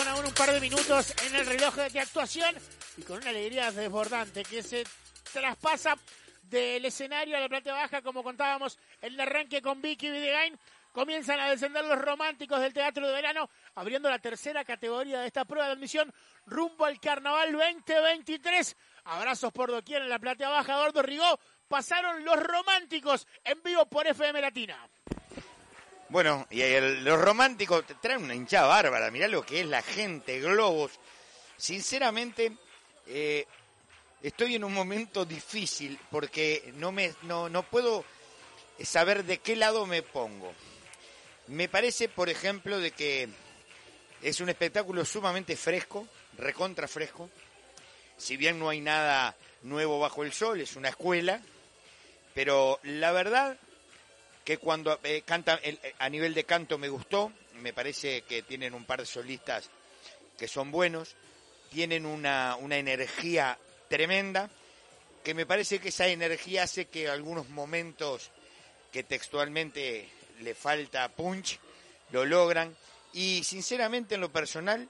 Con aún un par de minutos en el reloj de actuación y con una alegría desbordante que se traspasa del escenario a la planta baja, como contábamos en el arranque con Vicky Videgain. Comienzan a descender los románticos del Teatro de Verano, abriendo la tercera categoría de esta prueba de admisión rumbo al Carnaval 2023. Abrazos por doquier en la platea baja, Gordo Rigó. Pasaron los románticos en vivo por FM Latina. Bueno, y los románticos te traen una hinchada bárbara. Mirá lo que es la gente, globos. Sinceramente, eh, estoy en un momento difícil porque no, me, no, no puedo saber de qué lado me pongo. Me parece, por ejemplo, de que es un espectáculo sumamente fresco, recontra fresco. Si bien no hay nada nuevo bajo el sol, es una escuela. Pero la verdad que cuando eh, canta el- eh, a nivel de canto me gustó, me parece que tienen un par de solistas que son buenos, tienen una, una energía tremenda, que me parece que esa energía hace que algunos momentos que textualmente le falta punch, lo logran, y sinceramente en lo personal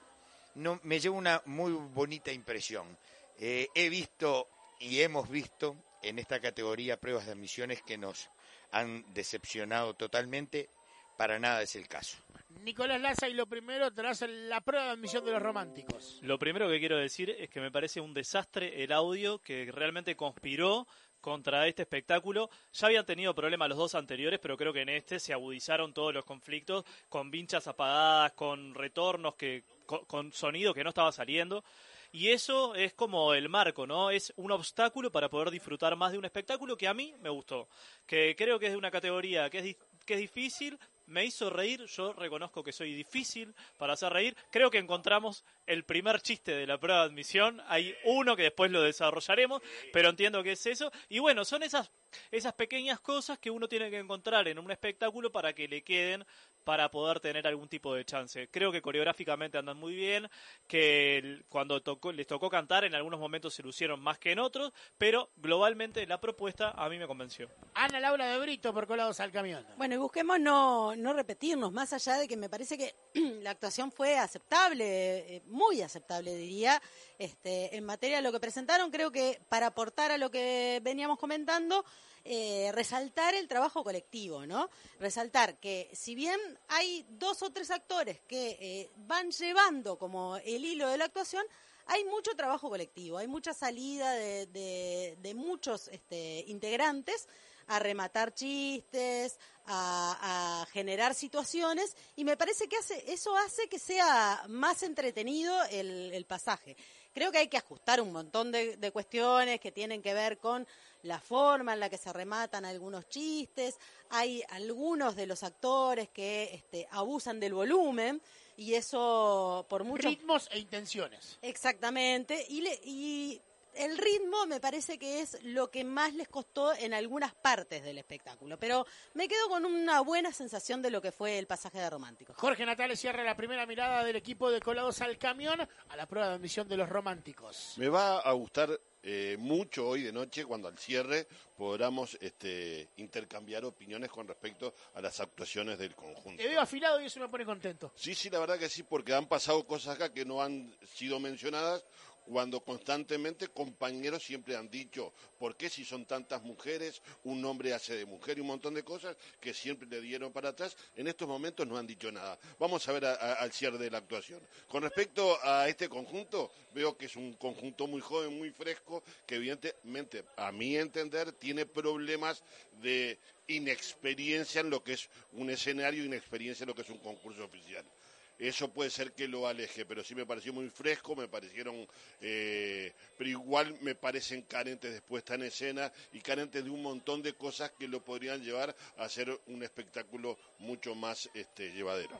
no, me llevo una muy bonita impresión. Eh, he visto y hemos visto en esta categoría pruebas de admisiones que nos han decepcionado totalmente, para nada es el caso. Nicolás Laza y lo primero tras la prueba de admisión de los románticos. Lo primero que quiero decir es que me parece un desastre el audio que realmente conspiró contra este espectáculo. Ya habían tenido problemas los dos anteriores, pero creo que en este se agudizaron todos los conflictos con vinchas apagadas, con retornos, que, con, con sonido que no estaba saliendo. Y eso es como el marco, ¿no? Es un obstáculo para poder disfrutar más de un espectáculo que a mí me gustó. Que creo que es de una categoría que es, que es difícil, me hizo reír, yo reconozco que soy difícil para hacer reír. Creo que encontramos el primer chiste de la prueba de admisión. Hay uno que después lo desarrollaremos, pero entiendo que es eso. Y bueno, son esas, esas pequeñas cosas que uno tiene que encontrar en un espectáculo para que le queden para poder tener algún tipo de chance. Creo que coreográficamente andan muy bien, que cuando tocó, les tocó cantar en algunos momentos se lucieron más que en otros, pero globalmente la propuesta a mí me convenció. Ana Laura de Brito por colados al camión. Bueno, y busquemos no, no repetirnos, más allá de que me parece que la actuación fue aceptable, eh, muy aceptable diría, este, en materia de lo que presentaron, creo que para aportar a lo que veníamos comentando, eh, resaltar el trabajo colectivo, ¿no? Resaltar que si bien hay dos o tres actores que eh, van llevando como el hilo de la actuación, hay mucho trabajo colectivo, hay mucha salida de, de- de muchos este, integrantes a rematar chistes, a, a generar situaciones, y me parece que hace, eso hace que sea más entretenido el, el pasaje. Creo que hay que ajustar un montón de, de cuestiones que tienen que ver con la forma en la que se rematan algunos chistes, hay algunos de los actores que este, abusan del volumen y eso por mucho Ritmos e intenciones. Exactamente. Y, le- y el ritmo me parece que es lo que más les costó en algunas partes del espectáculo. Pero me quedo con una buena sensación de lo que fue el pasaje de románticos. Jorge Natales cierra la primera mirada del equipo de colados al camión a la prueba de admisión de los románticos. Me va a gustar eh, mucho hoy de noche cuando al cierre podamos este, intercambiar opiniones con respecto a las actuaciones del conjunto. Te veo afilado y eso me pone contento. Sí, sí, la verdad que sí, porque han pasado cosas acá que no han sido mencionadas cuando constantemente compañeros siempre han dicho, ¿por qué si son tantas mujeres, un hombre hace de mujer y un montón de cosas que siempre le dieron para atrás? En estos momentos no han dicho nada. Vamos a ver al cierre de la actuación. Con respecto a este conjunto, veo que es un conjunto muy joven, muy fresco, que evidentemente, a mi entender, tiene problemas de inexperiencia en lo que es un escenario, inexperiencia en lo que es un concurso oficial eso puede ser que lo aleje, pero sí me pareció muy fresco, me parecieron, eh, pero igual me parecen carentes de puesta en escena y carentes de un montón de cosas que lo podrían llevar a ser un espectáculo mucho más este, llevadero.